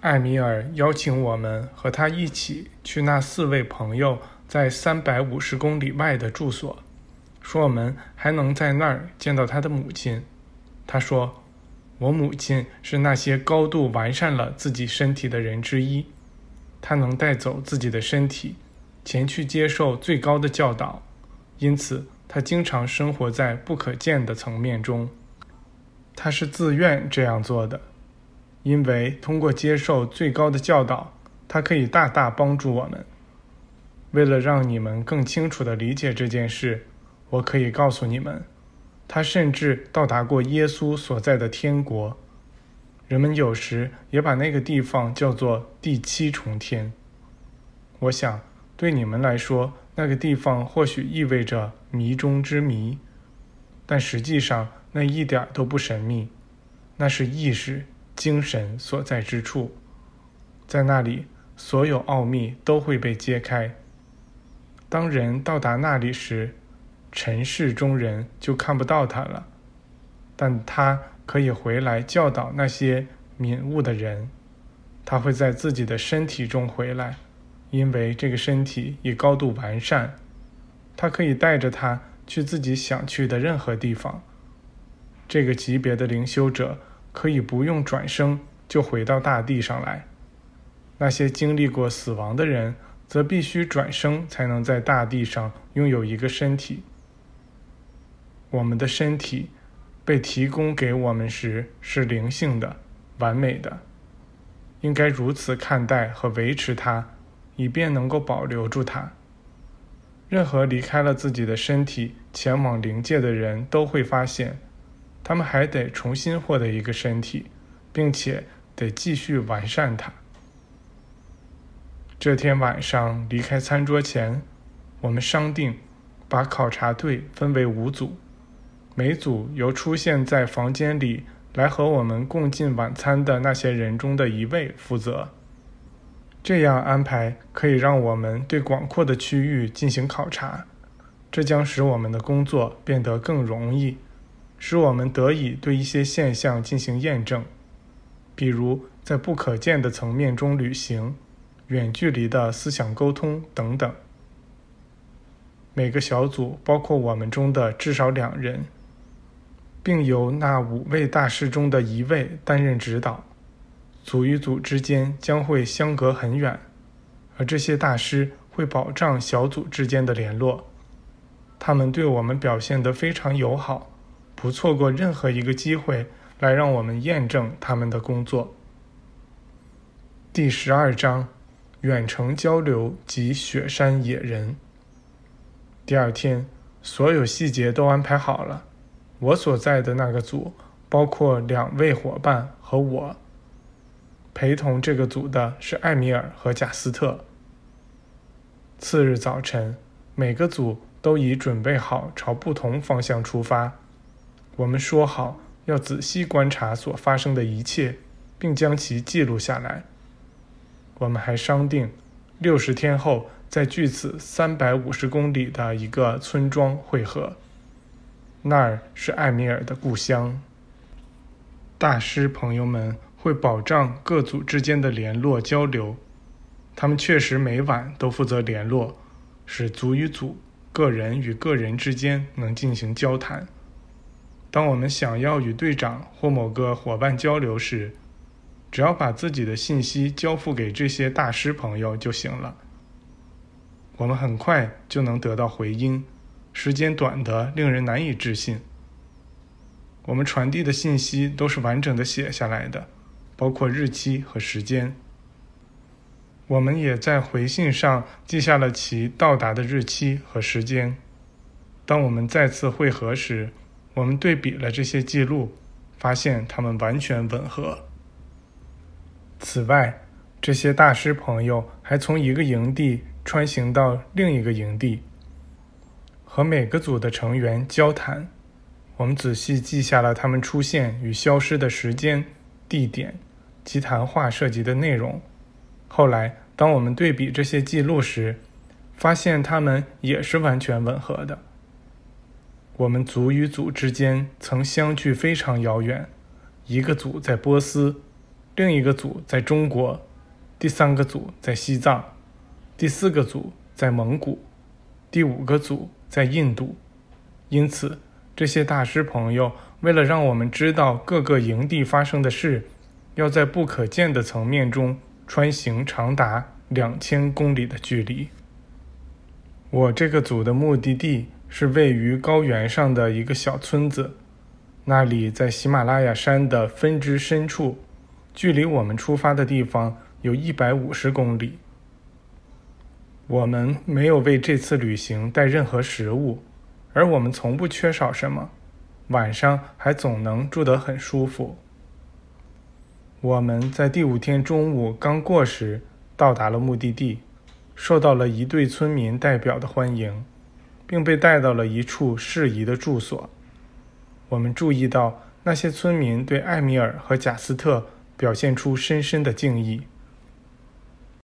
艾米尔邀请我们和他一起去那四位朋友在三百五十公里外的住所，说我们还能在那儿见到他的母亲。他说：“我母亲是那些高度完善了自己身体的人之一，她能带走自己的身体，前去接受最高的教导，因此她经常生活在不可见的层面中。她是自愿这样做的。”因为通过接受最高的教导，它可以大大帮助我们。为了让你们更清楚地理解这件事，我可以告诉你们，他甚至到达过耶稣所在的天国。人们有时也把那个地方叫做第七重天。我想，对你们来说，那个地方或许意味着谜中之谜，但实际上那一点都不神秘，那是意识。精神所在之处，在那里，所有奥秘都会被揭开。当人到达那里时，尘世中人就看不到他了，但他可以回来教导那些敏悟的人。他会在自己的身体中回来，因为这个身体已高度完善。他可以带着他去自己想去的任何地方。这个级别的灵修者。可以不用转生就回到大地上来，那些经历过死亡的人则必须转生才能在大地上拥有一个身体。我们的身体被提供给我们时是灵性的、完美的，应该如此看待和维持它，以便能够保留住它。任何离开了自己的身体前往灵界的人都会发现。他们还得重新获得一个身体，并且得继续完善它。这天晚上离开餐桌前，我们商定把考察队分为五组，每组由出现在房间里来和我们共进晚餐的那些人中的一位负责。这样安排可以让我们对广阔的区域进行考察，这将使我们的工作变得更容易。使我们得以对一些现象进行验证，比如在不可见的层面中旅行、远距离的思想沟通等等。每个小组包括我们中的至少两人，并由那五位大师中的一位担任指导。组与组之间将会相隔很远，而这些大师会保障小组之间的联络。他们对我们表现得非常友好。不错过任何一个机会来让我们验证他们的工作。第十二章：远程交流及雪山野人。第二天，所有细节都安排好了。我所在的那个组包括两位伙伴和我。陪同这个组的是艾米尔和贾斯特。次日早晨，每个组都已准备好朝不同方向出发。我们说好要仔细观察所发生的一切，并将其记录下来。我们还商定，六十天后在距此三百五十公里的一个村庄会合，那儿是艾米尔的故乡。大师朋友们会保障各组之间的联络交流，他们确实每晚都负责联络，使组与组、个人与个人之间能进行交谈。当我们想要与队长或某个伙伴交流时，只要把自己的信息交付给这些大师朋友就行了。我们很快就能得到回音，时间短得令人难以置信。我们传递的信息都是完整的写下来的，包括日期和时间。我们也在回信上记下了其到达的日期和时间。当我们再次会合时，我们对比了这些记录，发现它们完全吻合。此外，这些大师朋友还从一个营地穿行到另一个营地，和每个组的成员交谈。我们仔细记下了他们出现与消失的时间、地点及谈话涉及的内容。后来，当我们对比这些记录时，发现它们也是完全吻合的。我们组与组之间曾相距非常遥远，一个组在波斯，另一个组在中国，第三个组在西藏，第四个组在蒙古，第五个组在印度。因此，这些大师朋友为了让我们知道各个营地发生的事，要在不可见的层面中穿行长达两千公里的距离。我这个组的目的地是位于高原上的一个小村子，那里在喜马拉雅山的分支深处，距离我们出发的地方有一百五十公里。我们没有为这次旅行带任何食物。而我们从不缺少什么，晚上还总能住得很舒服。我们在第五天中午刚过时，到达了目的地，受到了一队村民代表的欢迎，并被带到了一处适宜的住所。我们注意到那些村民对艾米尔和贾斯特表现出深深的敬意。